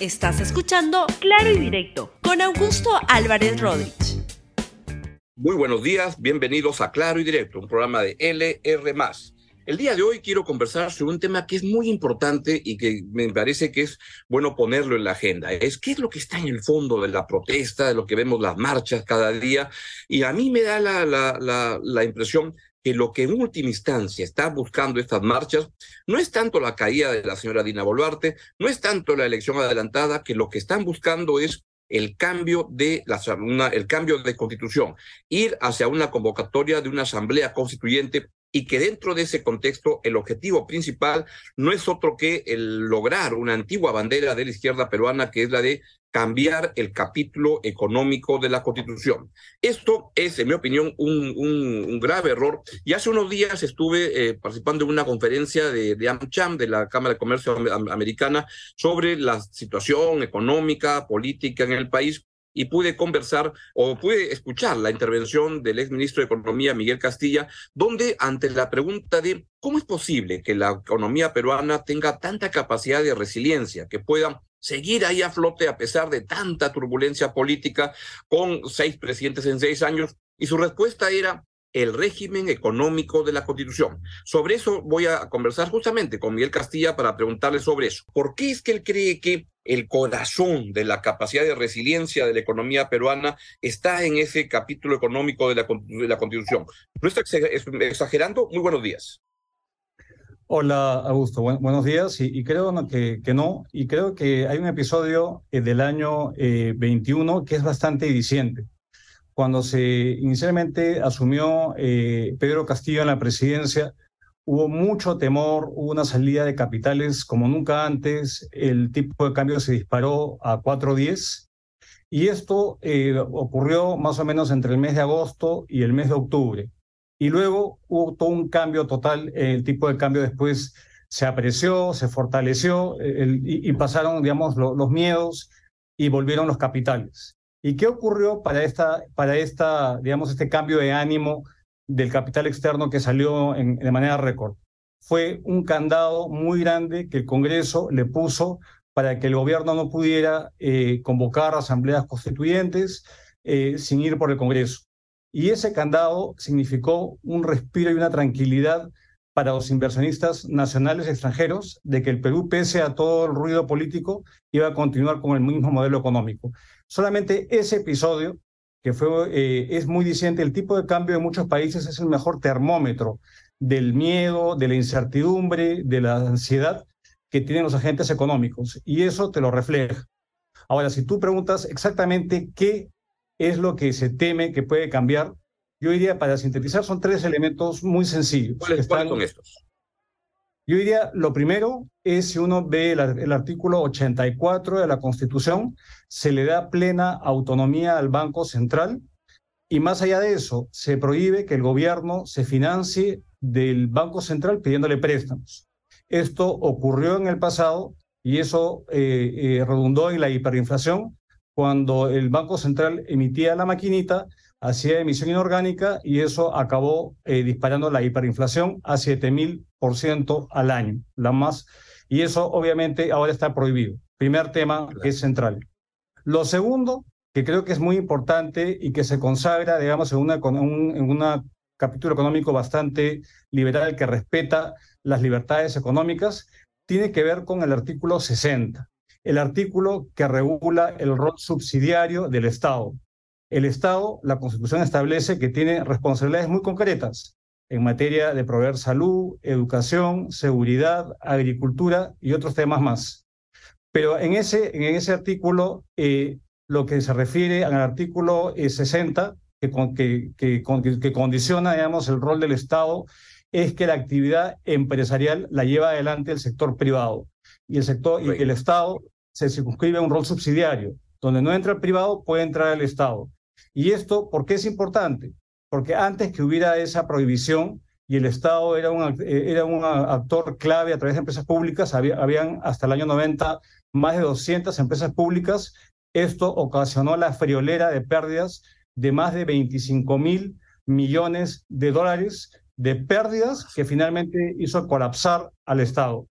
Estás escuchando Claro y Directo con Augusto Álvarez Rodríguez. Muy buenos días, bienvenidos a Claro y Directo, un programa de LR. El día de hoy quiero conversar sobre un tema que es muy importante y que me parece que es bueno ponerlo en la agenda. Es qué es lo que está en el fondo de la protesta, de lo que vemos las marchas cada día. Y a mí me da la, la, la, la impresión que lo que en última instancia está buscando estas marchas no es tanto la caída de la señora Dina Boluarte, no es tanto la elección adelantada, que lo que están buscando es el cambio de la, el cambio de constitución, ir hacia una convocatoria de una asamblea constituyente y que dentro de ese contexto el objetivo principal no es otro que el lograr una antigua bandera de la izquierda peruana que es la de cambiar el capítulo económico de la Constitución. Esto es, en mi opinión, un, un, grave error. Y hace unos días estuve eh, participando en una conferencia de, de, AmCham, de la Cámara de Comercio Americana, sobre la situación económica, política en el país y pude conversar o pude escuchar la intervención del ex ministro de Economía, Miguel Castilla, donde ante la pregunta de cómo es posible que la economía peruana tenga tanta capacidad de resiliencia, que pueda seguir ahí a flote a pesar de tanta turbulencia política con seis presidentes en seis años, y su respuesta era el régimen económico de la Constitución. Sobre eso voy a conversar justamente con Miguel Castilla para preguntarle sobre eso. ¿Por qué es que él cree que el corazón de la capacidad de resiliencia de la economía peruana está en ese capítulo económico de la, de la Constitución? ¿No está exagerando? Muy buenos días. Hola, Augusto. buenos días. Y, creo que, no. Y creo que hay un episodio eh, del año 21 eh, que es bastante diciente cuando se inicialmente asumió eh, Pedro Castillo en la presidencia, hubo mucho temor, hubo una salida de capitales como nunca antes, el tipo de cambio se disparó a 4.10 y esto ocurrió más o menos entre el mes de agosto y el mes de octubre. Y luego hubo todo un cambio total, el tipo de cambio después se apreció, se fortaleció y, pasaron, digamos, los miedos y volvieron los capitales. ¿Y qué ocurrió para, esta, para esta, digamos, este cambio de ánimo del capital externo que salió en, de manera récord? Fue un candado muy grande que el Congreso le puso para que el gobierno no pudiera eh, convocar asambleas constituyentes eh, sin ir por el Congreso. Y ese candado significó un respiro y una tranquilidad para los inversionistas nacionales y extranjeros de que el Perú, pese a todo el ruido político, iba a continuar con el mismo modelo económico. Solamente ese episodio, que fue, eh, es muy diciente, el tipo de cambio de muchos países es el mejor termómetro del miedo, de la incertidumbre, de la ansiedad que tienen los agentes económicos. Y eso te lo refleja. Ahora, si tú preguntas exactamente qué es lo que se teme que puede cambiar, yo diría, para sintetizar, son tres elementos muy sencillos. ¿Cuáles, son estos? Yo diría, lo primero es si uno ve el, artículo 84 de la Constitución, se le da plena autonomía al Banco Central y más allá de eso, se prohíbe que el gobierno se financie del Banco Central pidiéndole préstamos. Esto ocurrió en el pasado y eso eh, eh, redundó en la hiperinflación cuando el Banco Central emitía la maquinita hacía emisión inorgánica y eso acabó eh, disparando la hiperinflación a 7000% al año, la más. Y eso obviamente ahora está prohibido. Primer tema que es central. Lo segundo, que creo que es muy importante y que se consagra, digamos, en una, en un capítulo económico bastante liberal que respeta las libertades económicas, tiene que ver con el artículo 60, el artículo que regula el rol subsidiario del Estado. El Estado, la Constitución establece que tiene responsabilidades muy concretas en materia de proveer salud, educación, seguridad, agricultura y otros temas más. Pero en ese, en ese artículo, eh, lo que se refiere al artículo 60, eh, que, que, que, que, condiciona, digamos, el rol del Estado, es que la actividad empresarial la lleva adelante el sector privado. Y el sector y el Estado se circunscribe a un rol subsidiario. Donde no entra el privado, puede entrar el Estado. Y esto, ¿por qué es importante? Porque antes que hubiera esa prohibición y el Estado era un, eh, era un actor clave a través de empresas públicas, había, habían hasta el año 90 más de 200 empresas públicas, esto ocasionó la friolera de pérdidas de más de 25 mil millones de dólares de pérdidas que finalmente hizo colapsar al Estado.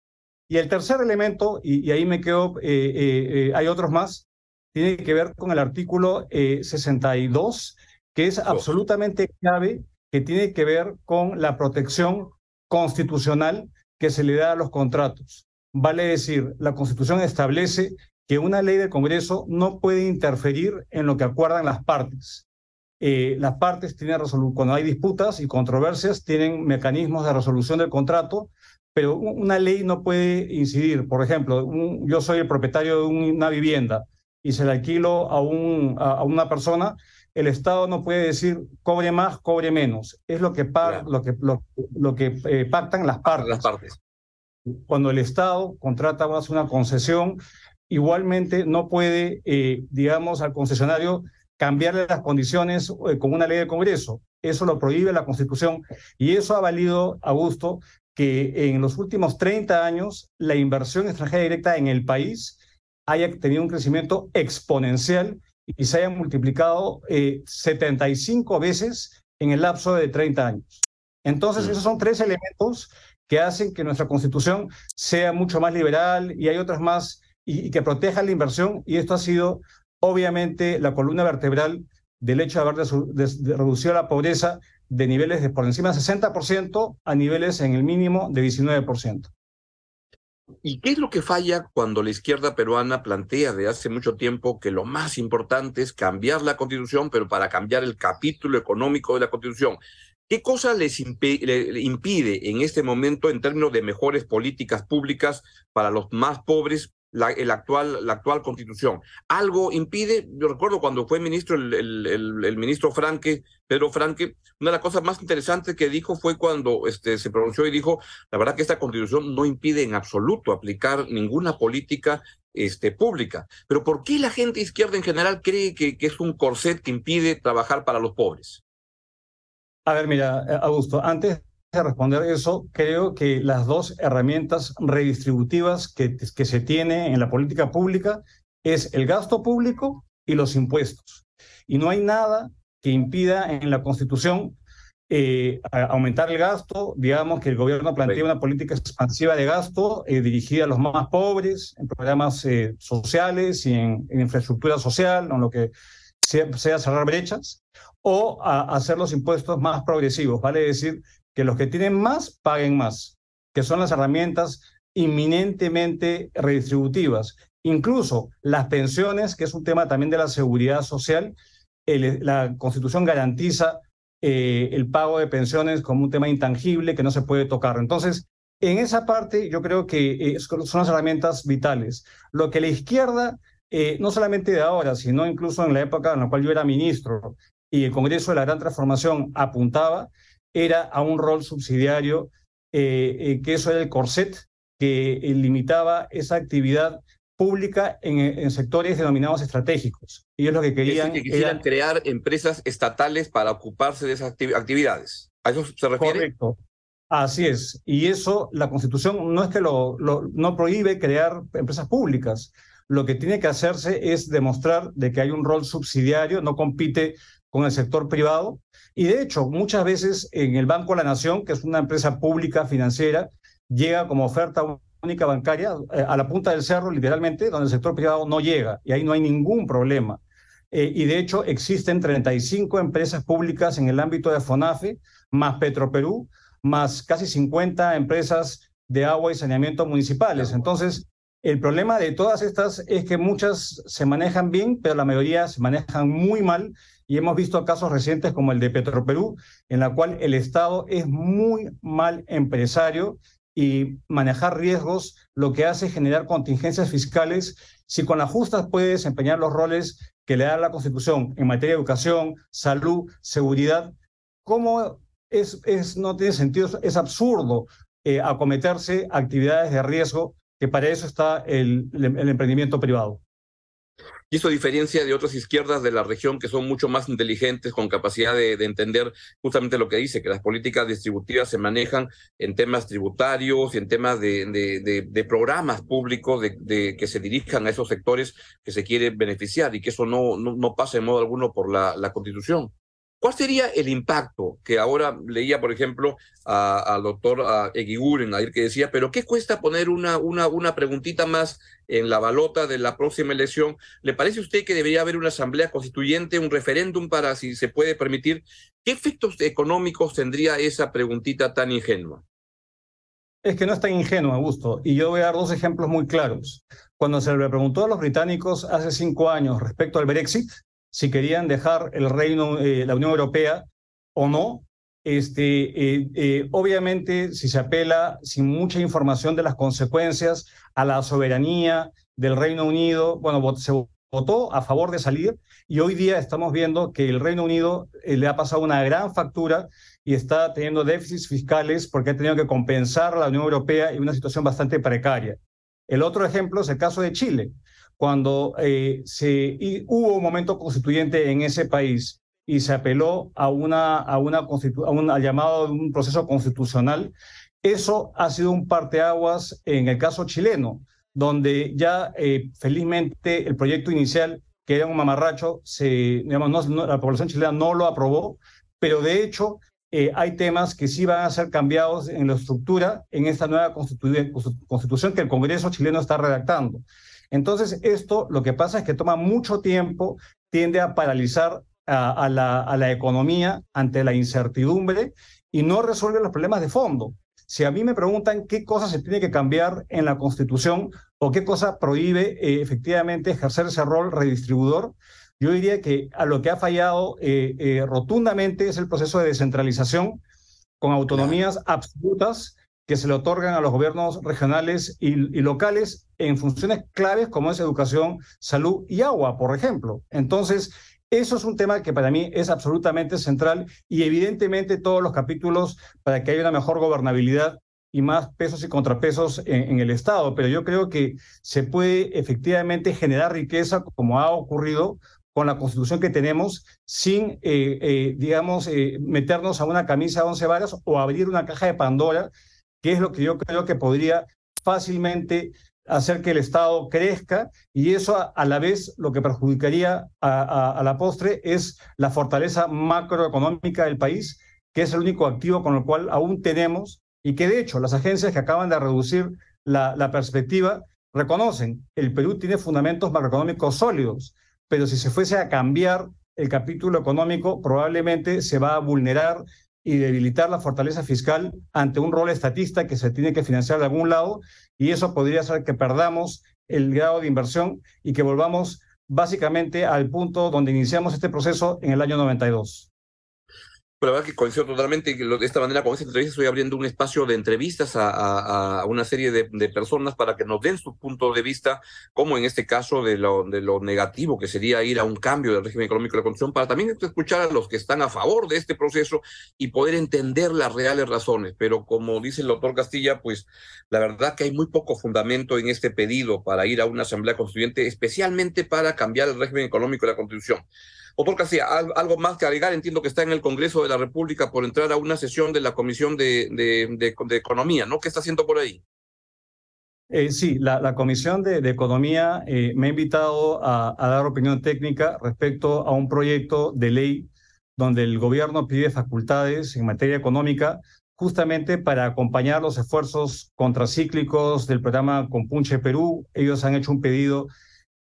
Y el tercer elemento, y, ahí me quedo, eh, hay otros más, tiene que ver con el artículo 62, que es absolutamente clave, que tiene que ver con la protección constitucional que se le da a los contratos. Vale decir, la Constitución establece que una ley del Congreso no puede interferir en lo que acuerdan las partes. Eh, las partes tienen cuando hay disputas y controversias, tienen mecanismos de resolución del contrato, pero una ley no puede incidir. Por ejemplo, yo soy el propietario de una vivienda y se la alquilo a, un, a, una persona, el Estado no puede decir cobre más, cobre menos. Es lo que, lo que, lo, que eh, pactan las partes. las partes. Cuando el Estado contrata más una concesión, igualmente no puede, eh, digamos, al concesionario cambiarle las condiciones eh, con una ley de Congreso. Eso lo prohíbe la Constitución y eso ha valido, Augusto, que en los últimos 30 años la inversión extranjera directa en el país haya tenido un crecimiento exponencial y se haya multiplicado 75 eh, veces en el lapso de 30 años. Entonces, esos son tres elementos que hacen que nuestra constitución sea mucho más liberal y hay otras más y, que protejan la inversión y esto ha sido obviamente la columna vertebral del hecho de haber reducido la pobreza de niveles de por encima del 60% a niveles en el mínimo de 19%. ¿Y qué es lo que falla cuando la izquierda peruana plantea de hace mucho tiempo que lo más importante es cambiar la constitución, pero para cambiar el capítulo económico de la constitución? ¿Qué cosa les impide en este momento en términos de mejores políticas públicas para los más pobres la, el actual, la actual constitución. Algo impide, yo recuerdo cuando fue ministro el, el, ministro Franque, Pedro Franque, una de las cosas más interesantes que dijo fue cuando este, se pronunció y dijo, la verdad que esta constitución no impide en absoluto aplicar ninguna política este, pública. Pero ¿por qué la gente izquierda en general cree que, que es un corset que impide trabajar para los pobres? A ver, mira, Augusto, antes responder eso, creo que las dos herramientas redistributivas que, que se tiene en la política pública es el gasto público y los impuestos. Y no hay nada que impida en la Constitución eh, aumentar el gasto, digamos que el gobierno plantea una política expansiva de gasto eh, dirigida a los más pobres, en programas eh, sociales y en, infraestructura social, en lo que sea, sea cerrar brechas, o a hacer los impuestos más progresivos, vale decir, que los que tienen más paguen más, que son las herramientas inminentemente redistributivas. Incluso las pensiones, que es un tema también de la seguridad social, la Constitución garantiza eh, el pago de pensiones como un tema intangible que no se puede tocar. Entonces, en esa parte yo creo que eh, son las herramientas vitales. Lo que la izquierda, eh, no solamente de ahora, sino incluso en la época en la cual yo era ministro y el Congreso de la Gran Transformación apuntaba, era a un rol subsidiario, eh, eh, que eso era el corset que eh, limitaba esa actividad pública en, sectores denominados estratégicos. Ellos lo que querían... que quisieran crear empresas estatales para ocuparse de esas actividades. ¿A eso se refiere? Correcto. Así es. Y eso, la Constitución no es que lo, no prohíbe crear empresas públicas. Lo que tiene que hacerse es demostrar de que hay un rol subsidiario, no compite con el sector privado. Y de hecho, muchas veces en el Banco de la Nación, que es una empresa pública financiera, llega como oferta única bancaria eh, a la punta del cerro, literalmente, donde el sector privado no llega y ahí no hay ningún problema. Eh, y de hecho, existen 35 empresas públicas en el ámbito de FONAFE, más Petroperú, más casi 50 empresas de agua y saneamiento municipales. Entonces, el problema de todas estas es que muchas se manejan bien, pero la mayoría se manejan muy mal y hemos visto casos recientes como el de Petroperú, en la cual el Estado es muy mal empresario y manejar riesgos lo que hace es generar contingencias fiscales si con las justas puede desempeñar los roles que le da la Constitución en materia de educación, salud, seguridad, ¿cómo es, no tiene sentido? Es absurdo eh, acometerse actividades de riesgo, que para eso está el emprendimiento privado. Y eso diferencia de otras izquierdas de la región que son mucho más inteligentes, con capacidad de, entender justamente lo que dice, que las políticas distributivas se manejan en temas tributarios en temas de, programas públicos de, que se dirijan a esos sectores que se quiere beneficiar y que eso no, no, pasa en modo alguno por la Constitución. ¿Cuál sería el impacto que ahora leía, por ejemplo, al doctor Eguiguren, ayer que decía, pero ¿qué cuesta poner una, una, una preguntita más en la balota de la próxima elección? ¿Le parece a usted que debería haber una asamblea constituyente, un referéndum para, si se puede permitir? ¿Qué efectos económicos tendría esa preguntita tan ingenua? Es que no es tan ingenuo, Augusto. Y yo voy a dar dos ejemplos muy claros. Cuando se le preguntó a los británicos hace cinco años respecto al Brexit, si querían dejar el reino, eh, la Unión Europea o no. Este, eh, eh, obviamente, si se apela sin mucha información de las consecuencias a la soberanía del Reino Unido, bueno, se votó a favor de salir y hoy día estamos viendo que el Reino Unido le ha pasado una gran factura y está teniendo déficits fiscales porque ha tenido que compensar a la Unión Europea en una situación bastante precaria. El otro ejemplo es el caso de Chile cuando eh, se, hubo un momento constituyente en ese país y se apeló a una, a una a un, llamado de un proceso constitucional, eso ha sido un parteaguas en el caso chileno, donde ya eh, felizmente el proyecto inicial, que era un mamarracho, se, digamos, la población chilena no lo aprobó, pero de hecho eh, hay temas que sí van a ser cambiados en la estructura en esta nueva constitución que el Congreso chileno está redactando. Entonces, esto lo que pasa es que toma mucho tiempo, tiende a paralizar a, la, a la economía ante la incertidumbre y no resuelve los problemas de fondo. Si a mí me preguntan qué cosa se tiene que cambiar en la Constitución o qué cosa prohíbe eh, efectivamente ejercer ese rol redistribuidor, yo diría que a lo que ha fallado eh, eh, rotundamente es el proceso de descentralización con autonomías absolutas que se le otorgan a los gobiernos regionales y, locales en funciones claves como es educación, salud y agua, por ejemplo. Entonces, eso es un tema que para mí es absolutamente central y evidentemente todos los capítulos para que haya una mejor gobernabilidad y más pesos y contrapesos en, el Estado. Pero yo creo que se puede efectivamente generar riqueza como ha ocurrido con la constitución que tenemos sin, eh, eh, digamos, eh, meternos a una camisa de once varas o abrir una caja de Pandora que es lo que yo creo que podría fácilmente hacer que el Estado crezca y eso a, la vez lo que perjudicaría a, la postre es la fortaleza macroeconómica del país, que es el único activo con el cual aún tenemos y que de hecho las agencias que acaban de reducir la, la perspectiva reconocen, el Perú tiene fundamentos macroeconómicos sólidos, pero si se fuese a cambiar el capítulo económico, probablemente se va a vulnerar y debilitar la fortaleza fiscal ante un rol estatista que se tiene que financiar de algún lado y eso podría hacer que perdamos el grado de inversión y que volvamos básicamente al punto donde iniciamos este proceso en el año 92. La verdad que coincido totalmente de esta manera con esta entrevista estoy abriendo un espacio de entrevistas a, una serie de, personas para que nos den su punto de vista, como en este caso de lo, de lo negativo que sería ir a un cambio del régimen económico de la Constitución, para también escuchar a los que están a favor de este proceso y poder entender las reales razones. Pero como dice el doctor Castilla, pues la verdad que hay muy poco fundamento en este pedido para ir a una asamblea constituyente, especialmente para cambiar el régimen económico de la Constitución. Doctor Casilla, algo más que agregar. Entiendo que está en el Congreso de la República por entrar a una sesión de la Comisión de, de, Economía, ¿no? ¿Qué está haciendo por ahí? Eh, sí, la, Comisión de, Economía eh, me ha invitado a, dar opinión técnica respecto a un proyecto de ley donde el gobierno pide facultades en materia económica justamente para acompañar los esfuerzos contracíclicos del programa Compunche Perú. Ellos han hecho un pedido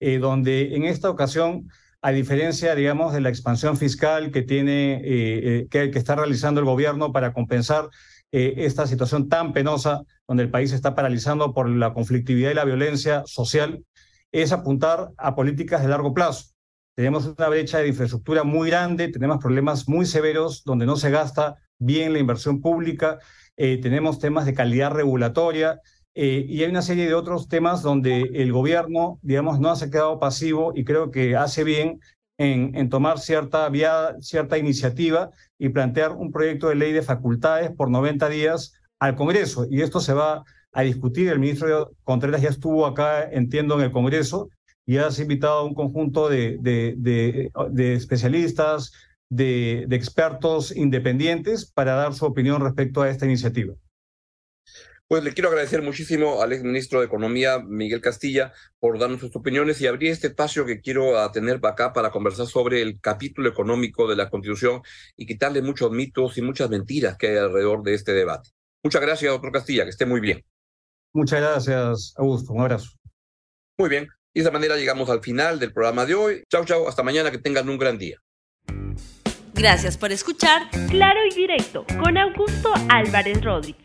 eh, donde en esta ocasión a diferencia, digamos, de la expansión fiscal que tiene, eh, eh, que, está realizando el gobierno para compensar eh, esta situación tan penosa donde el país está paralizando por la conflictividad y la violencia social, es apuntar a políticas de largo plazo. Tenemos una brecha de infraestructura muy grande, tenemos problemas muy severos donde no se gasta bien la inversión pública, tenemos temas de calidad regulatoria, eh, y hay una serie de otros temas donde el gobierno, digamos, no se ha quedado pasivo y creo que hace bien en, tomar cierta vía, cierta iniciativa y plantear un proyecto de ley de facultades por 90 días al Congreso. Y esto se va a discutir. El ministro Contreras ya estuvo acá, entiendo, en el Congreso y ha invitado a un conjunto de, de especialistas, de expertos independientes para dar su opinión respecto a esta iniciativa. Pues le quiero agradecer muchísimo al exministro de Economía, Miguel Castilla, por darnos sus opiniones y abrir este espacio que quiero tener acá para conversar sobre el capítulo económico de la Constitución y quitarle muchos mitos y muchas mentiras que hay alrededor de este debate. Muchas gracias, doctor Castilla, que esté muy bien. Muchas gracias, Augusto. Un abrazo. Muy bien. Y de esa manera llegamos al final del programa de hoy. Chau, chau. Hasta mañana. Que tengan un gran día. Gracias por escuchar Claro y Directo con Augusto Álvarez Rodríguez.